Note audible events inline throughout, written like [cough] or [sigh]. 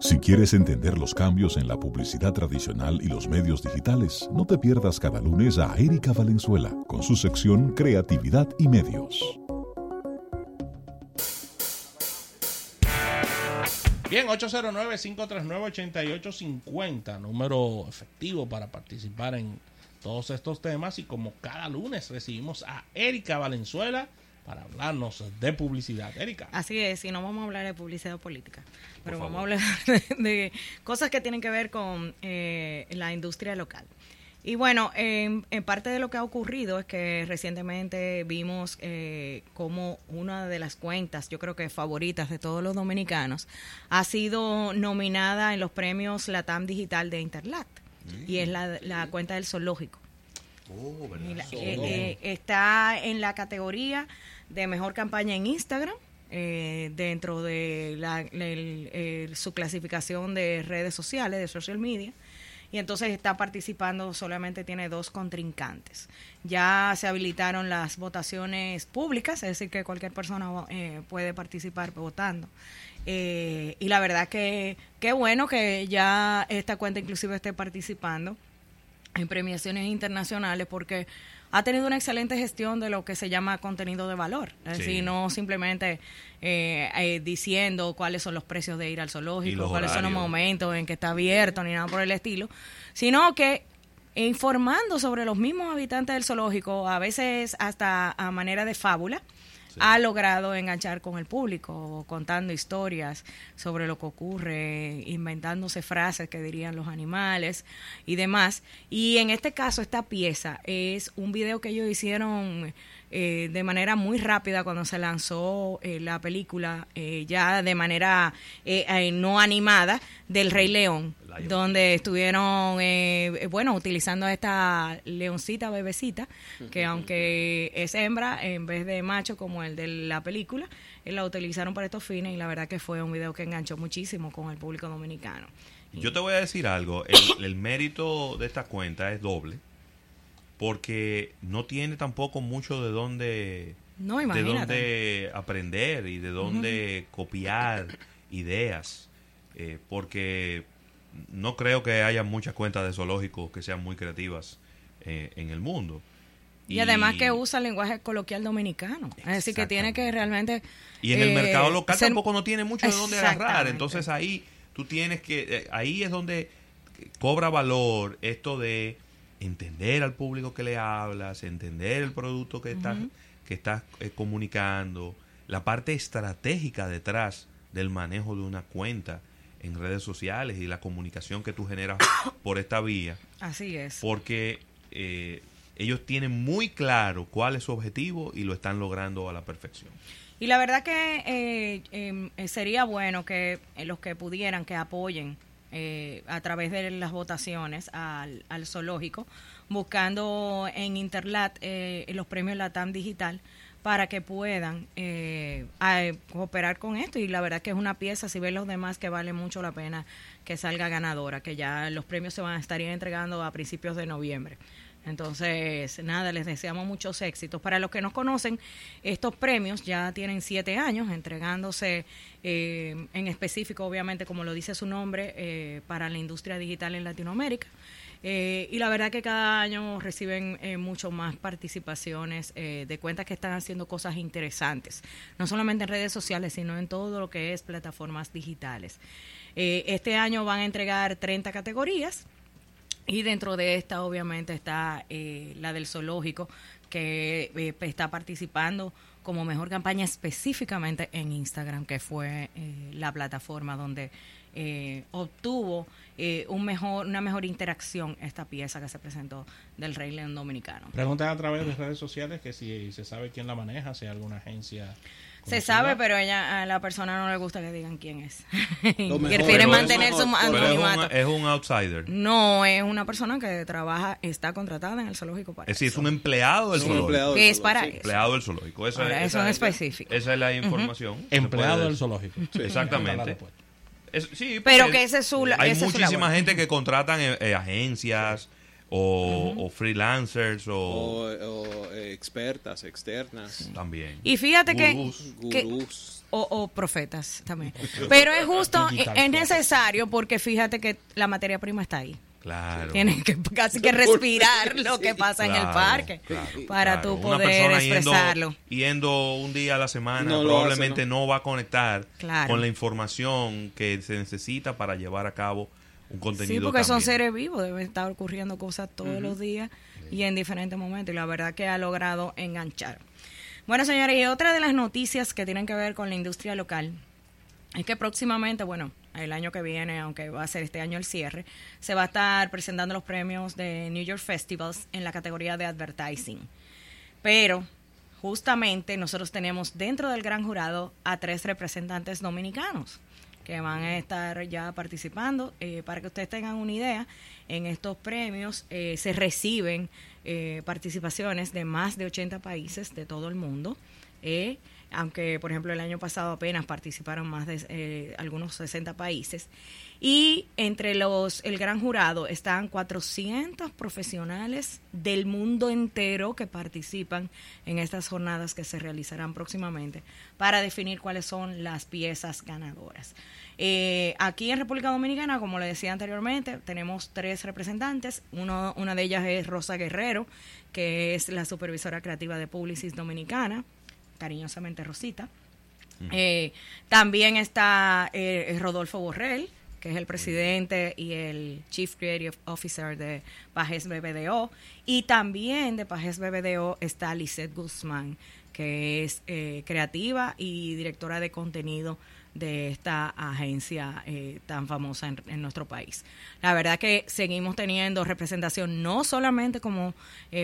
Si quieres entender los cambios en la publicidad tradicional y los medios digitales, no te pierdas cada lunes a Erika Valenzuela con su sección Creatividad y Medios. Bien, 809-539-8850, número efectivo para participar en todos estos temas. Y como cada lunes recibimos a Erika Valenzuela para hablarnos de publicidad. Erika. Así es, y no vamos a hablar de publicidad política, pero vamos a hablar [laughs] de, cosas que tienen que ver con eh, la industria local. Y bueno, en, parte de lo que ha ocurrido es que recientemente vimos eh, como una de las cuentas, yo creo que favoritas de todos los dominicanos, ha sido nominada en los premios Latam Digital de Interlat. Y es la, cuenta del zoológico. Oh, eh, eh, está en la categoría de mejor campaña en Instagram. dentro de su clasificación de redes sociales, de social media y entonces está participando, solamente tiene dos contrincantes. Ya se habilitaron las votaciones públicas, es decir, que cualquier persona eh, puede participar votando. Eh, y la verdad que qué bueno que ya esta cuenta inclusive esté participando en premiaciones internacionales porque ha tenido una excelente gestión de lo que se llama contenido de valor. Es decir, no simplemente eh, eh, diciendo cuáles son los precios de ir al zoológico, cuáles son los momentos en que está abierto, ni nada por el estilo, sino que informando sobre los mismos habitantes del zoológico, a veces hasta a manera de fábula, ha logrado enganchar con el público, contando historias sobre lo que ocurre, inventándose frases que dirían los animales y demás. Y en este caso, esta pieza es un video que ellos hicieron eh, de manera muy rápida cuando se lanzó eh, la película, eh, ya de manera no animada, del Rey León, donde estuvieron, bueno, utilizando a esta leoncita bebecita, que aunque es hembra, en vez de macho como el de la película, la utilizaron para estos fines y la verdad que fue un video que enganchó muchísimo con el público dominicano. Yo te voy a decir algo, el mérito de esta cuenta es doble porque no tiene tampoco mucho de dónde, de dónde aprender y de dónde copiar ideas, eh, porque no creo que haya muchas cuentas de zoológicos que sean muy creativas eh, en el mundo. Y, además que usa el lenguaje coloquial dominicano. Es decir, que tiene que realmente... Y en el mercado eh, local tampoco no tiene mucho de dónde agarrar. Entonces ahí tú tienes que... ahí es donde cobra valor esto de entender al público que le hablas, entender el producto que estás, que estás eh, comunicando, la parte estratégica detrás del manejo de una cuenta en redes sociales y la comunicación que tú generas [coughs] por esta vía. Así es. Porque eh, ellos tienen muy claro cuál es su objetivo y lo están logrando a la perfección. Y la verdad que eh, em, sería bueno que los que pudieran que apoyen eh, a través de las votaciones al, zoológico, buscando en Interlat eh, los premios Latam Digital para que puedan eh, cooperar con esto. Y la verdad que es una pieza, si ven los demás, que vale mucho la pena que salga ganadora, que ya los premios se van a estar entregando a principios de noviembre. Entonces, nada, les deseamos muchos éxitos. Para los que nos conocen, estos premios ya tienen siete años entregándose eh, en específico, obviamente, como lo dice su nombre, eh, para la industria digital en Latinoamérica. Eh, y la verdad que cada año reciben mucho más participaciones de cuentas que están haciendo cosas interesantes, no solamente en redes sociales, sino en todo lo que es plataformas digitales. este año van a entregar 30 categorías y dentro de esta, obviamente, está eh, la del zoológico, que eh, está participando como mejor campaña específicamente en Instagram, que fue eh, la plataforma donde obtuvo un mejor, una mejor interacción esta pieza que se presentó del Rey León Dominicano. Preguntan a través de redes sociales que si se sabe quién la maneja, si hay alguna agencia se sabe, pero ella, a la persona no le gusta que digan quién es. [laughs] Prefiere mantener su anonimato. Es un, outsider. No, es una persona que trabaja, está contratada en el zoológico para Es decir, es un empleado del zoológico. Que es para eso. Empleado del zoológico. Eso, es, eso es específico. Esa es la información. Empleado del zoológico. Exactamente. sí, pero que ese es su Hay muchísima gente que contratan eh, eh, agencias o, freelancers o, eh, expertas externas. También. Y fíjate que, o, profetas también. Pero es justo [laughs] es necesario porque fíjate que la materia prima está ahí. Claro. Tienen que casi que respirar [laughs] lo que pasa en el parque para tú poder expresarlo. Yendo, un día a la semana probablemente no. va a conectar con la información que se necesita para llevar a cabo un contenido. Sí, porque son seres vivos, deben estar ocurriendo cosas todos los días y en diferentes momentos. Y la verdad que ha logrado enganchar. Bueno, señores, y otra de las noticias que tienen que ver con la industria local es que próximamente, bueno, el año que viene, aunque va a ser este año el cierre, se va a estar presentando los premios de New York Festivals en la categoría de advertising. Pero justamente nosotros tenemos dentro del gran jurado a tres representantes dominicanos que van a estar ya participando. Eh, para que ustedes tengan una idea, en estos premios eh, se reciben eh, participaciones de más de 80 países de todo el mundo aunque por ejemplo el año pasado apenas participaron más de eh, algunos 60 países. Y entre los el gran jurado están 400 profesionales del mundo entero que participan en estas jornadas que se realizarán próximamente para definir cuáles son las piezas ganadoras. Eh, aquí en República Dominicana, como le decía anteriormente, tenemos tres representantes. Uno, una de ellas es Rosa Guerrero, que es la supervisora creativa de Publicis Dominicana cariñosamente Rosita. Eh, también está eh, Rodolfo Borrell, que es el presidente y el Chief Creative Officer de Pajes BBDO. Y también de Pajes BBDO está Lisette Guzmán, que es eh, creativa y directora de contenido de esta agencia tan famosa en, en, nuestro país. La verdad que seguimos teniendo representación no solamente como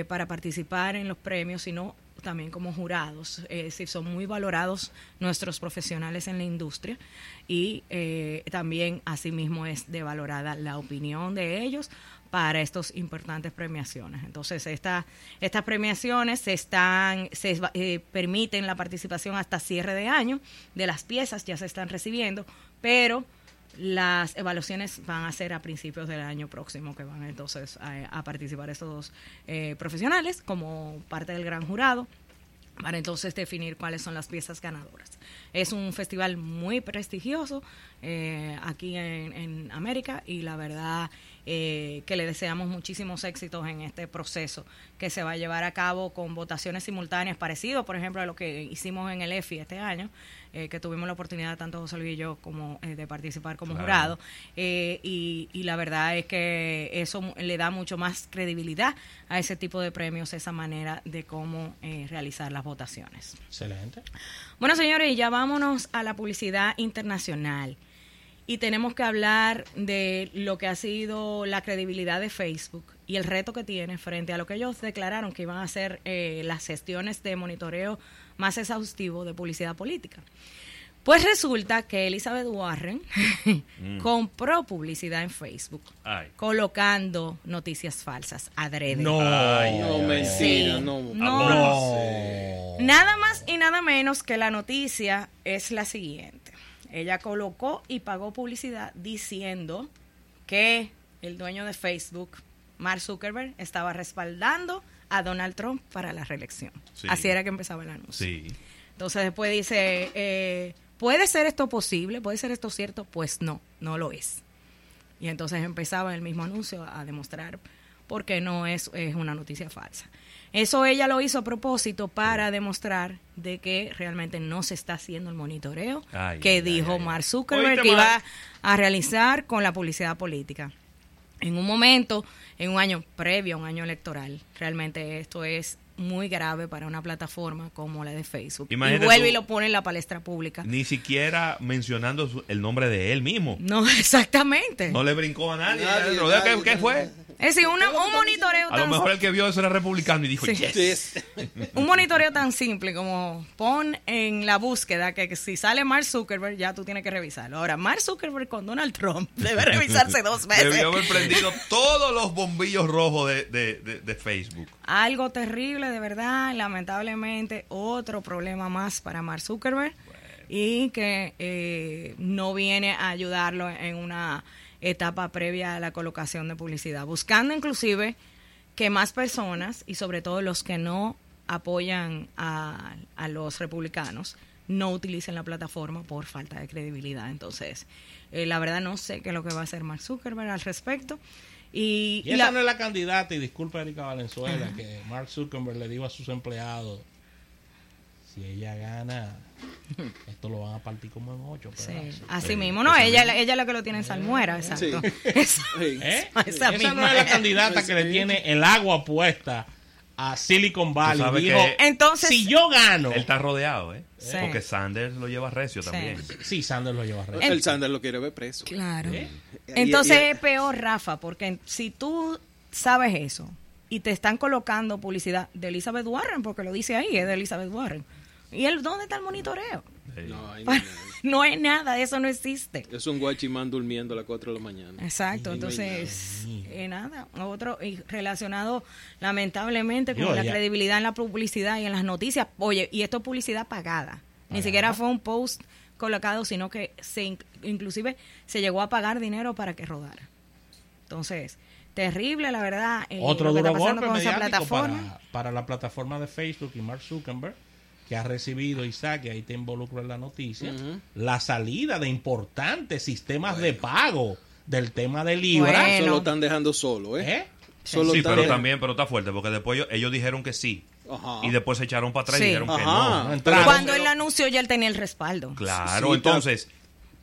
para participar en los premios, sino también como jurados, es decir, son muy valorados nuestros profesionales en la industria y eh, también asimismo es de valorada la opinión de ellos para estas importantes premiaciones. Entonces, esta, estas premiaciones se están, se eh, permiten la participación hasta cierre de año de las piezas, ya se están recibiendo, pero las evaluaciones van a ser a principios del año próximo que van entonces a, participar estos dos eh, profesionales como parte del gran jurado para entonces definir cuáles son las piezas ganadoras. Es un festival muy prestigioso eh, aquí en, América y la verdad eh, que le deseamos muchísimos éxitos en este proceso que se va a llevar a cabo con votaciones simultáneas parecido, por ejemplo, a lo que hicimos en el EFI este año, eh, que tuvimos la oportunidad, tanto José Luis y yo, como, de participar como jurado. y, y, la verdad es que eso le da mucho más credibilidad a ese tipo de premios, esa manera de cómo realizar las votaciones. Excelente. Bueno, señores, ya vámonos a la publicidad internacional. Y tenemos que hablar de lo que ha sido la credibilidad de Facebook y el reto que tiene frente a lo que ellos declararon que iban a ser eh, las gestiones de monitoreo más exhaustivo de publicidad política. Pues resulta que Elizabeth Warren mm. [laughs] compró publicidad en Facebook, colocando noticias falsas, adrede. No, no, mentira, no, no. Nada más y nada menos que la noticia es la siguiente. Ella colocó y pagó publicidad diciendo que el dueño de Facebook, Mark Zuckerberg, estaba respaldando a Donald Trump para la reelección. Así era que empezaba el anuncio. Entonces después dice, eh, ¿puede ser esto posible? ¿Puede ser esto cierto? Pues no, no lo es. Y entonces empezaba el mismo anuncio a demostrar por qué no es, es una noticia falsa. Eso ella lo hizo a propósito para demostrar de que realmente no se está haciendo el monitoreo que dijo Mark Zuckerberg que iba a realizar con la publicidad política. En un momento, en un año previo a un año electoral, realmente esto es muy grave para una plataforma como la de Facebook. y vuelve y lo pone en la palestra pública. Ni siquiera mencionando el nombre de él mismo. No, [laughs] exactamente. No le brincó a nadie. ¿Qué, fue? Es decir, un monitoreo A lo mejor el que vio eso era republicano y dijo, yes. un monitoreo tan simple como pon en la búsqueda que, si sale Mark Zuckerberg, ya tú tienes que revisarlo. Ahora, Mark Zuckerberg con Donald Trump [laughs] debe revisarse dos veces. Debió haber prendido todos los bombillos rojos de, de Facebook. Algo terrible, de verdad. Lamentablemente, otro problema más para Mark Zuckerberg. Y que eh, no viene a ayudarlo en una etapa previa a la colocación de publicidad, buscando inclusive que más personas, y sobre todo los que no apoyan a, a los republicanos, no utilicen la plataforma por falta de credibilidad. Entonces, eh, la verdad no sé qué es lo que va a hacer Mark Zuckerberg al respecto. Y, esa no es la candidata, y disculpa Erika Valenzuela, que Mark Zuckerberg le dijo a sus empleados, si ella gana, [laughs] esto lo van a partir como en ocho. Sí. Así mismo, no, ella, ella es la que lo tiene en salmuera, exacto. [laughs] ¿Eh? Esa, no es la candidata que le tiene el agua puesta a Silicon Valley. Dijo, entonces, si yo gano. Él está rodeado, ¿eh? Porque Sanders lo lleva recio también. Sí, Sanders lo lleva recio. El, Sanders lo quiere ver preso. Claro. ¿Eh? Entonces es peor, Rafa, porque si tú sabes eso y te están colocando publicidad de Elizabeth Warren, porque lo dice ahí, es de Elizabeth Warren. ¿Y él dónde está el monitoreo? No, hay nada. [laughs] no hay nada, eso no existe. Es un guachimán durmiendo a las 4 de la mañana. Exacto, entonces, eh, nada. Otro, y relacionado lamentablemente con la credibilidad en la publicidad y en las noticias. Oye, y esto es publicidad pagada. Ni siquiera fue un post colocado, sino que se inclusive se llegó a pagar dinero para que rodara. Entonces, terrible, la verdad. Eh, Otro duro golpe plataforma. Para, la plataforma de Facebook y Mark Zuckerberg que ha recibido Isaac, y ahí te involucro en la noticia, la salida de importantes sistemas de pago del tema de Libra. Bueno. Eso lo están dejando solo, ¿eh? ¿Eh? sí, pero también, pero está fuerte, porque después ellos, dijeron que sí. Y después se echaron para atrás y dijeron que no. Cuando él anunció ya él tenía el respaldo. Claro, entonces,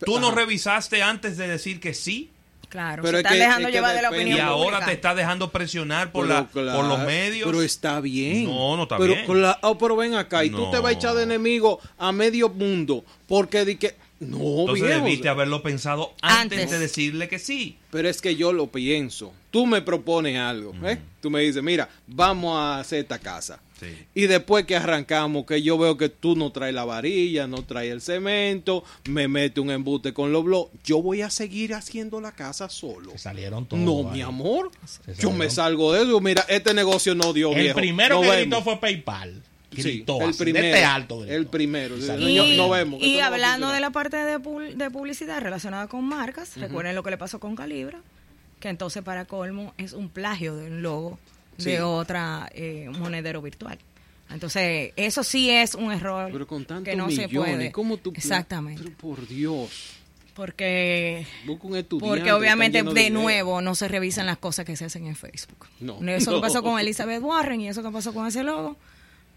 ¿tú no revisaste antes de decir que sí? Claro, pero se está dejando llevar de la opinión. Y ahora te está dejando presionar por, la, por los medios. Pero está bien. No, no está pero bien. la, oh, pero ven acá, y tú te vas a echar de enemigo a medio mundo porque di que. No, Entonces debiste haberlo pensado antes, de decirle que sí. Pero es que yo lo pienso. Tú me propones algo. ¿eh? Tú me dices, mira, vamos a hacer esta casa. Y después que arrancamos, que yo veo que tú no traes la varilla, no traes el cemento, me mete un embute con los blogs, yo voy a seguir haciendo la casa solo. salieron todos. No, mi amor. Yo me salgo de eso. Mira, este negocio no dio El primero que gritó fue PayPal. Gritó el primero, alto El primero. Y, no vemos. Y hablando de la parte de, de publicidad relacionada con marcas, recuerden lo que le pasó con Calibra, que entonces para colmo es un plagio de un logo de otra eh, monedero virtual. Entonces, eso sí es un error pero con que no se puede. ¿cómo tú Exactamente. por Dios. Porque, porque obviamente de, nuevo no se revisan las cosas que se hacen en Facebook. No, eso que pasó con Elizabeth Warren y eso que pasó con ese logo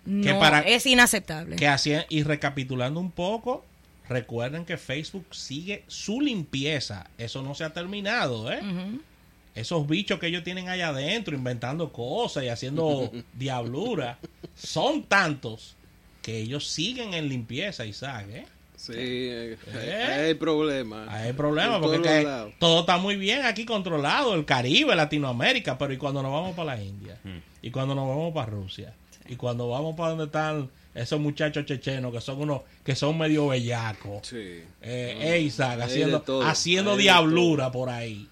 no, para, es inaceptable. Que así, y recapitulando un poco, recuerden que Facebook sigue su limpieza. Eso no se ha terminado, ¿eh? Esos bichos que ellos tienen allá adentro inventando cosas y haciendo [laughs] diablura son tantos que ellos siguen en limpieza, Isaac, ¿eh? Sí, ¿Eh? hay problema. Hay problema porque todo está muy bien aquí controlado, el Caribe, Latinoamérica, pero ¿y cuando nos vamos para la India? Hmm. ¿Y cuando nos vamos para Rusia? ¿Y cuando vamos para donde están esos muchachos chechenos que son unos que son medio bellacos? Sí. Eh, Isaac, haciendo, haciendo diablura por ahí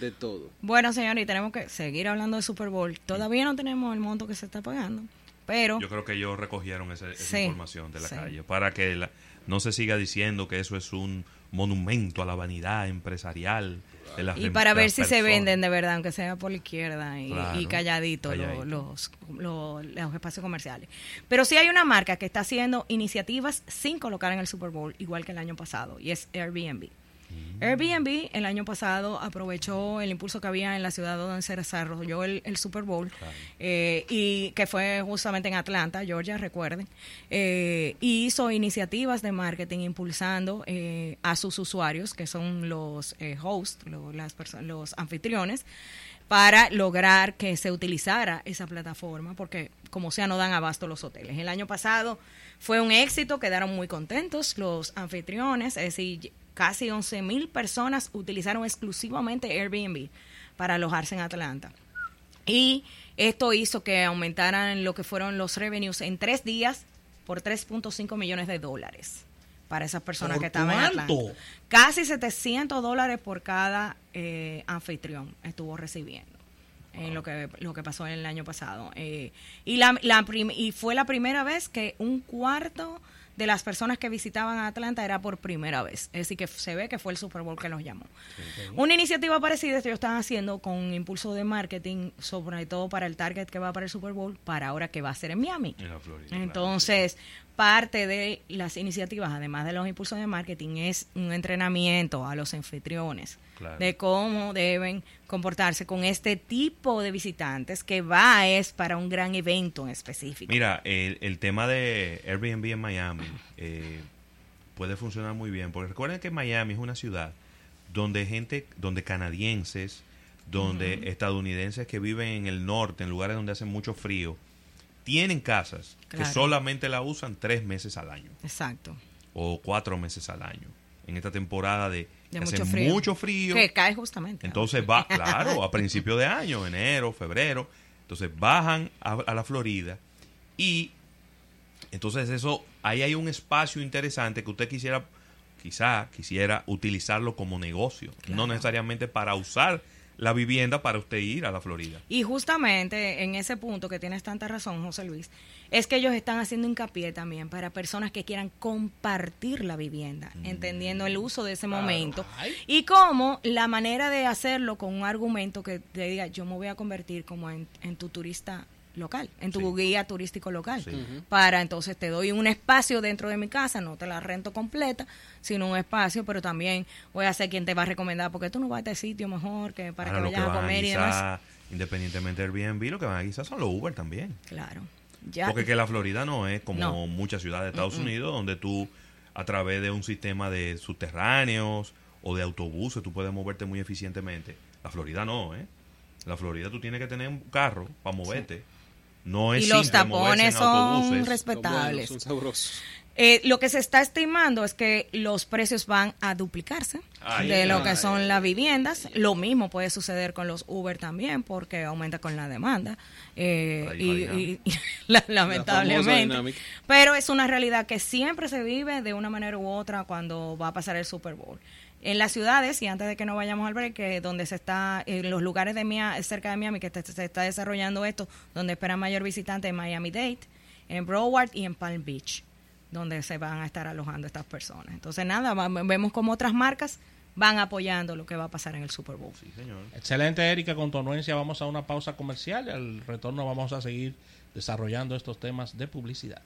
de todo. Bueno, señor, y tenemos que seguir hablando de Super Bowl. Todavía no tenemos el monto que se está pagando, pero... Yo creo que ellos recogieron esa, información de la calle para que no se siga diciendo que eso es un monumento a la vanidad empresarial. De las, y para ver si se venden de verdad, aunque sea por la izquierda y, calladito, Los, los, los, espacios comerciales. Pero sí hay una marca que está haciendo iniciativas sin colocar en el Super Bowl, igual que el año pasado, y es Airbnb. Airbnb el año pasado aprovechó el impulso que había en la ciudad donde se desarrolló el, Super Bowl eh, y que fue justamente en Atlanta, Georgia, recuerden, eh, y hizo iniciativas de marketing impulsando eh, a sus usuarios, que son los hosts, las los anfitriones, para lograr que se utilizara esa plataforma, porque como sea no dan abasto los hoteles. El año pasado fue un éxito, quedaron muy contentos los anfitriones, es decir, casi 11 mil personas utilizaron exclusivamente Airbnb para alojarse en Atlanta. Y esto hizo que aumentaran lo que fueron los revenues en tres días por 3.5 millones de dólares para esas personas que estaban en Atlanta. Casi 700 dólares por cada eh, anfitrión estuvo recibiendo en lo que lo que pasó en el año pasado. Eh, y, la, y fue la primera vez que un cuarto de las personas que visitaban Atlanta era por primera vez. Es decir, que se ve que fue el Super Bowl que los llamó. Una iniciativa parecida ellos están haciendo con impulso de marketing, sobre todo para el target que va para el Super Bowl, para ahora que va a ser en Miami. Entonces, parte de las iniciativas, además de los impulsos de marketing, es un entrenamiento a los anfitriones de cómo deben comportarse con este tipo de visitantes que va es para un gran evento en específico. Mira, el, el tema de Airbnb en Miami eh, puede funcionar muy bien, porque recuerden que Miami es una ciudad donde gente, donde canadienses, donde estadounidenses que viven en el norte, en lugares donde hace mucho frío, tienen casas que solamente la usan tres meses al año. Exacto. O cuatro meses al año. En esta temporada de, mucho, frío. mucho frío. Que cae justamente. Entonces va, [laughs] claro, a principio de año, enero, febrero. Entonces bajan a, la Florida y entonces eso, ahí hay un espacio interesante que usted quisiera, quizá quisiera utilizarlo como negocio, no necesariamente para usar la vivienda para usted ir a la Florida. Y justamente en ese punto que tienes tanta razón, José Luis, es que ellos están haciendo hincapié también para personas que quieran compartir la vivienda, mm. entendiendo el uso de ese momento y cómo la manera de hacerlo con un argumento que te diga yo me voy a convertir como en, en tu turista local, en tu guía turístico local. Para entonces te doy un espacio dentro de mi casa, no te la rento completa, sino un espacio, pero también voy a ser quien te va a recomendar, porque tú no vas a este sitio mejor que para que vayas a comer y demás. Independientemente del Airbnb, lo que van a guisar son los Uber también. Claro. Porque que la Florida no es como muchas ciudades de Estados Unidos, donde tú a través de un sistema de subterráneos o de autobuses tú puedes moverte muy eficientemente. La Florida no, ¿eh? La Florida tú tienes que tener un carro para moverte. No es y los tapones son respetables. Eh, lo que se está estimando es que los precios van a duplicarse de lo que son las viviendas. Lo mismo puede suceder con los Uber también, porque aumenta con la demanda. Eh, y, [laughs] lamentablemente. pero es una realidad que siempre se vive de una manera u otra cuando va a pasar el Super Bowl en las ciudades, y antes de que no vayamos al break, que donde se está, en los lugares de Miami, cerca de Miami, que se está desarrollando esto, donde esperan mayor visitante en Miami Dade, en Broward y en Palm Beach, donde se van a estar alojando estas personas. Entonces, nada, vemos como otras marcas van apoyando lo que va a pasar en el Super Bowl. Sí, señor. Excelente, Erika, con tu anuencia vamos a una pausa comercial y al retorno vamos a seguir desarrollando estos temas de publicidad.